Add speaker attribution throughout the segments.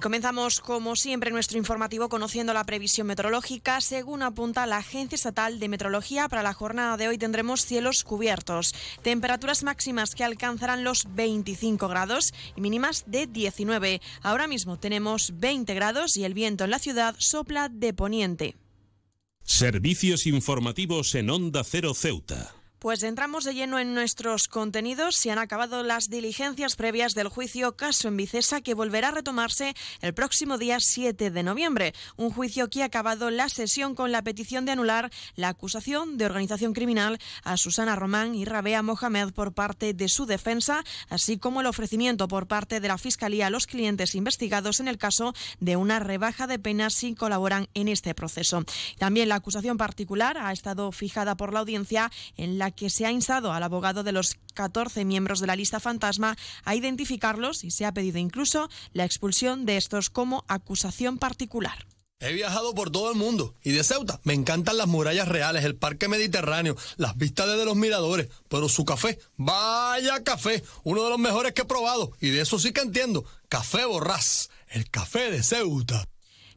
Speaker 1: Comenzamos, como siempre, nuestro informativo conociendo la previsión meteorológica. Según apunta la Agencia Estatal de Meteorología, para la jornada de hoy tendremos cielos cubiertos, temperaturas máximas que alcanzarán los 25 grados y mínimas de 19. Ahora mismo tenemos 20 grados y el viento en la ciudad sopla de poniente.
Speaker 2: Servicios informativos en Onda Cero Ceuta.
Speaker 1: Pues entramos de lleno en nuestros contenidos. Se han acabado las diligencias previas del juicio caso en Vicesa que volverá a retomarse el próximo día 7 de noviembre. Un juicio que ha acabado la sesión con la petición de anular la acusación de organización criminal a Susana Román y Rabea Mohamed por parte de su defensa, así como el ofrecimiento por parte de la Fiscalía a los clientes investigados en el caso de una rebaja de penas si colaboran en este proceso. También la acusación particular ha estado fijada por la audiencia en la que se ha instado al abogado de los 14 miembros de la lista fantasma a identificarlos y se ha pedido incluso la expulsión de estos como acusación particular.
Speaker 3: He viajado por todo el mundo y de Ceuta me encantan las murallas reales, el parque mediterráneo, las vistas desde los miradores, pero su café, vaya café, uno de los mejores que he probado y de eso sí que entiendo, café borrás, el café de Ceuta.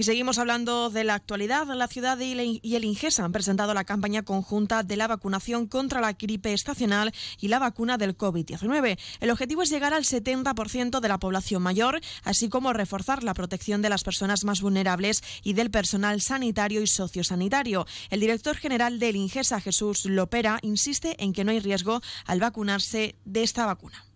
Speaker 1: Y seguimos hablando de la actualidad. La ciudad y el Ingesa han presentado la campaña conjunta de la vacunación contra la gripe estacional y la vacuna del COVID-19. El objetivo es llegar al 70% de la población mayor, así como reforzar la protección de las personas más vulnerables y del personal sanitario y sociosanitario. El director general del Ingesa, Jesús Lopera, insiste en que no hay riesgo al vacunarse de esta vacuna.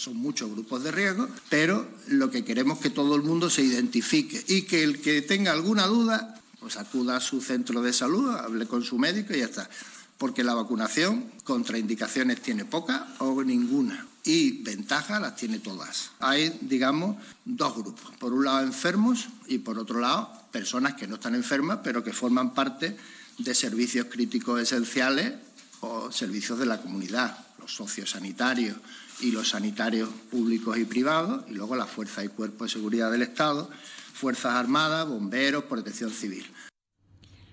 Speaker 4: Son muchos grupos de riesgo, pero lo que queremos es que todo el mundo se identifique y que el que tenga alguna duda, pues acuda a su centro de salud, hable con su médico y ya está. Porque la vacunación contraindicaciones tiene pocas o ninguna y ventajas las tiene todas. Hay, digamos, dos grupos. Por un lado enfermos y por otro lado personas que no están enfermas pero que forman parte de servicios críticos esenciales o servicios de la comunidad, los sociosanitarios, y los sanitarios públicos y privados, y luego las fuerzas y cuerpos de seguridad del Estado, Fuerzas Armadas, bomberos, protección civil.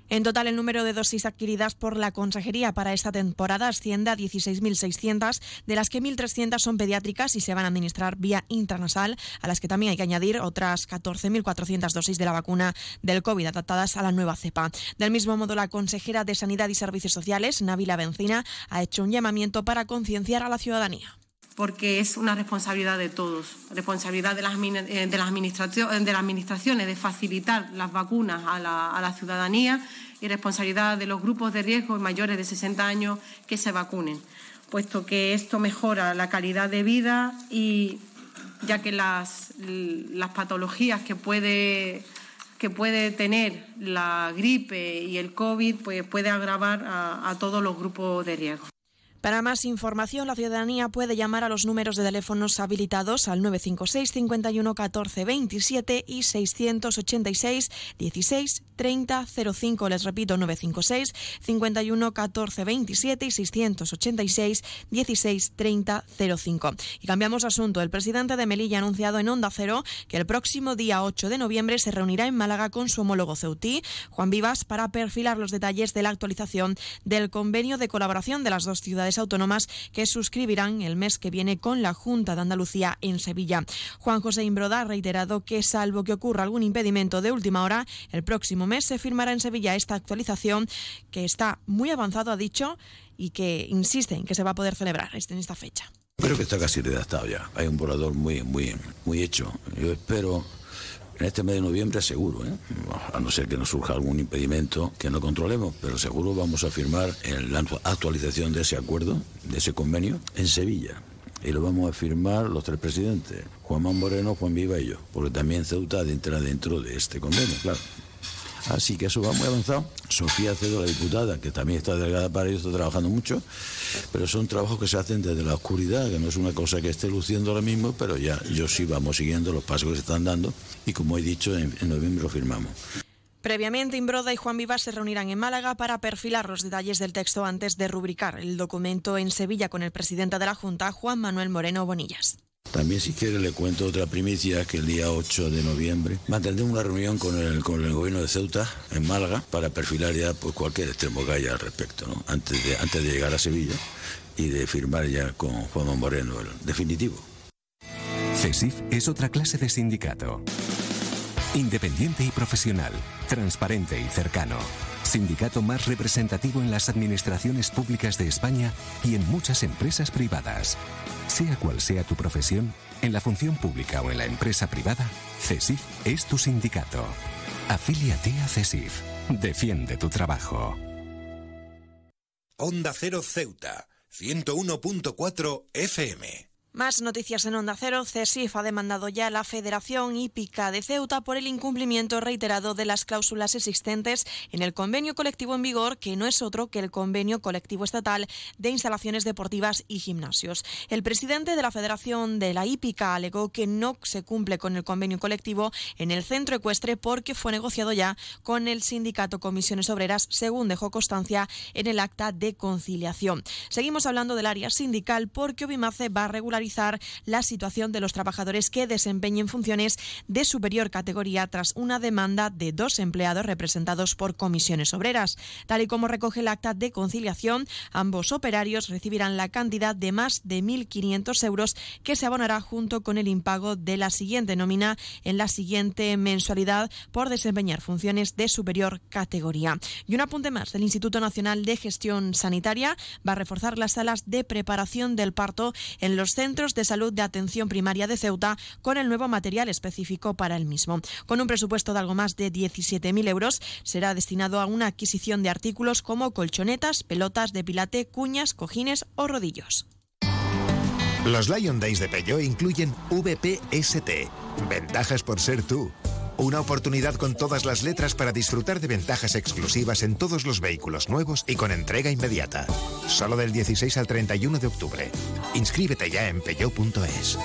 Speaker 1: En total, el número de dosis adquiridas por la Consejería para esta temporada asciende a 16.600, de las que 1.300 son pediátricas y se van a administrar vía intranasal, a las que también hay que añadir otras 14.400 dosis de la vacuna del COVID adaptadas a la nueva cepa. Del mismo modo, la consejera de Sanidad y Servicios Sociales, Navila Bencina, ha hecho un llamamiento para concienciar a la ciudadanía
Speaker 5: porque es una responsabilidad de todos, responsabilidad de las, eh, las, administraciones de facilitar las vacunas a la, ciudadanía y responsabilidad de los grupos de riesgo mayores de 60 años que se vacunen, puesto que esto mejora la calidad de vida y ya que las, patologías que puede que puede tener la gripe y el COVID, pues puede agravar a todos los grupos de riesgo.
Speaker 1: Para más información, la ciudadanía puede llamar a los números de teléfonos habilitados al 956 51 14 27 y 686 16 30 05. Les repito, 956 51 14 27 y 686 16 30 05. Y cambiamos asunto. El presidente de Melilla ha anunciado en Onda Cero que el próximo día 8 de noviembre se reunirá en Málaga con su homólogo ceutí, Juan Vivas, para perfilar los detalles de la actualización del convenio de colaboración de las dos ciudades autónomas que suscribirán el mes que viene con la Junta de Andalucía en Sevilla. Juan José Imbroda ha reiterado que, salvo que ocurra algún impedimento de última hora, el próximo mes se firmará en Sevilla esta actualización que está muy avanzado, ha dicho, y que insiste en que se va a poder celebrar en esta fecha.
Speaker 6: Creo que está casi redactado ya. Hay un borrador muy, muy, muy hecho. Yo espero en este mes de noviembre seguro, ¿eh? a no ser que nos surja algún impedimento que no controlemos, pero seguro vamos a firmar la actualización de ese acuerdo, de ese convenio, en Sevilla. Y lo vamos a firmar los tres presidentes, Juan Moreno, Juan Viva porque también Ceuta entra dentro de este convenio, claro. Así que eso va muy avanzado. Sofía Cedo, la diputada, que también está delegada para ello, está trabajando mucho, pero son trabajos que se hacen desde la oscuridad, que no es una cosa que esté luciendo ahora mismo, pero ya yo sí vamos siguiendo los pasos que se están dando y como he dicho, en, en noviembre lo firmamos.
Speaker 1: Previamente, Imbroda y Juan Vivas se reunirán en Málaga para perfilar los detalles del texto antes de rubricar el documento en Sevilla con el presidente de la Junta, Juan Manuel Moreno Bonillas.
Speaker 6: También si quiere le cuento otra primicia que el día 8 de noviembre mantendremos una reunión con el, con el gobierno de Ceuta en Málaga para perfilar ya pues, cualquier extremo que haya al respecto, ¿no? antes, de, antes de llegar a Sevilla y de firmar ya con Juan Moreno el definitivo.
Speaker 7: CESIF es otra clase de sindicato. Independiente y profesional, transparente y cercano. Sindicato más representativo en las administraciones públicas de España y en muchas empresas privadas. Sea cual sea tu profesión, en la función pública o en la empresa privada, CESIF es tu sindicato. Afíliate a CESIF. Defiende tu trabajo.
Speaker 8: Onda Cero Ceuta, 101.4 FM.
Speaker 1: Más noticias en Onda Cero. CESIF ha demandado ya a la Federación Hípica de Ceuta por el incumplimiento reiterado de las cláusulas existentes en el convenio colectivo en vigor, que no es otro que el convenio colectivo estatal de instalaciones deportivas y gimnasios. El presidente de la Federación de la Hípica alegó que no se cumple con el convenio colectivo en el centro ecuestre porque fue negociado ya con el sindicato Comisiones Obreras, según dejó constancia en el acta de conciliación. Seguimos hablando del área sindical porque Obimace va a regularizar la situación de los trabajadores que desempeñen funciones de superior categoría tras una demanda de dos empleados representados por comisiones obreras. Tal y como recoge el acta de conciliación, ambos operarios recibirán la cantidad de más de 1.500 euros que se abonará junto con el impago de la siguiente nómina en la siguiente mensualidad por desempeñar funciones de superior categoría. Y un apunte más, el Instituto Nacional de Gestión Sanitaria va a reforzar las salas de preparación del parto en los centros centros de salud de atención primaria de Ceuta con el nuevo material específico para el mismo. Con un presupuesto de algo más de 17.000 euros, será destinado a una adquisición de artículos como colchonetas, pelotas de pilate, cuñas, cojines o rodillos.
Speaker 9: Los Lion Days de Peugeot incluyen VPST, ventajas por ser tú. Una oportunidad con todas las letras para disfrutar de ventajas exclusivas en todos los vehículos nuevos y con entrega inmediata. Solo del 16 al 31 de octubre. Inscríbete ya en peyo.es.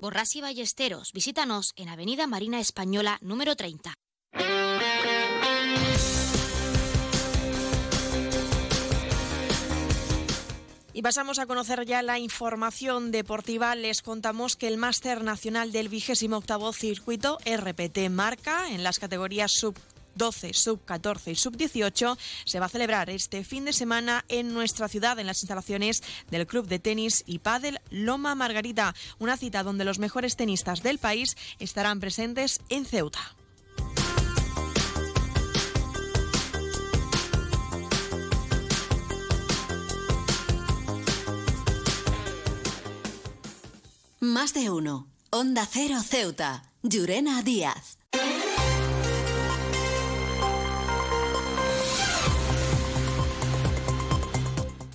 Speaker 10: Borras y Ballesteros, visítanos en Avenida Marina Española número 30.
Speaker 1: Pasamos a conocer ya la información deportiva. Les contamos que el Máster Nacional del vigésimo octavo circuito RPT Marca en las categorías sub 12, sub 14 y sub 18 se va a celebrar este fin de semana en nuestra ciudad en las instalaciones del Club de Tenis y Pádel Loma Margarita, una cita donde los mejores tenistas del país estarán presentes en Ceuta.
Speaker 11: Más de uno. Onda Cero Ceuta. Llurena Díaz.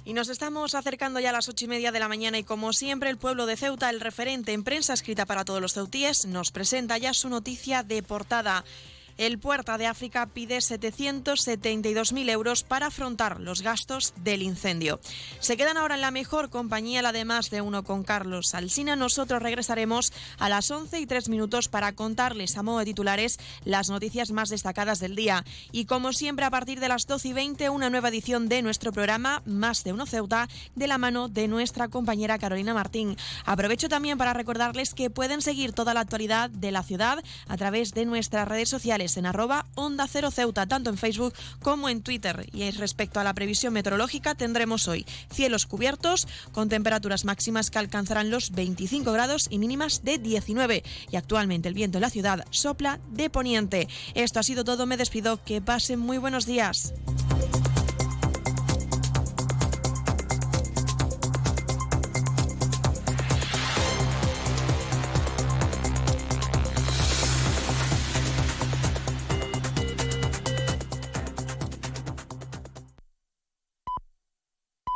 Speaker 1: Y nos estamos acercando ya a las ocho y media de la mañana y como siempre el pueblo de Ceuta, el referente en prensa escrita para todos los ceutíes, nos presenta ya su noticia de portada. El Puerta de África pide 772.000 euros para afrontar los gastos del incendio. Se quedan ahora en la mejor compañía, la de más de uno con Carlos Alsina. Nosotros regresaremos a las 11 y 3 minutos para contarles a modo de titulares las noticias más destacadas del día. Y como siempre, a partir de las 12 y 20, una nueva edición de nuestro programa Más de uno Ceuta, de la mano de nuestra compañera Carolina Martín. Aprovecho también para recordarles que pueden seguir toda la actualidad de la ciudad a través de nuestras redes sociales en arroba Onda Cero Ceuta, tanto en Facebook como en Twitter. Y respecto a la previsión meteorológica, tendremos hoy cielos cubiertos con temperaturas máximas que alcanzarán los 25 grados y mínimas de 19. Y actualmente el viento en la ciudad sopla de poniente. Esto ha sido todo, me despido, que pasen muy buenos días.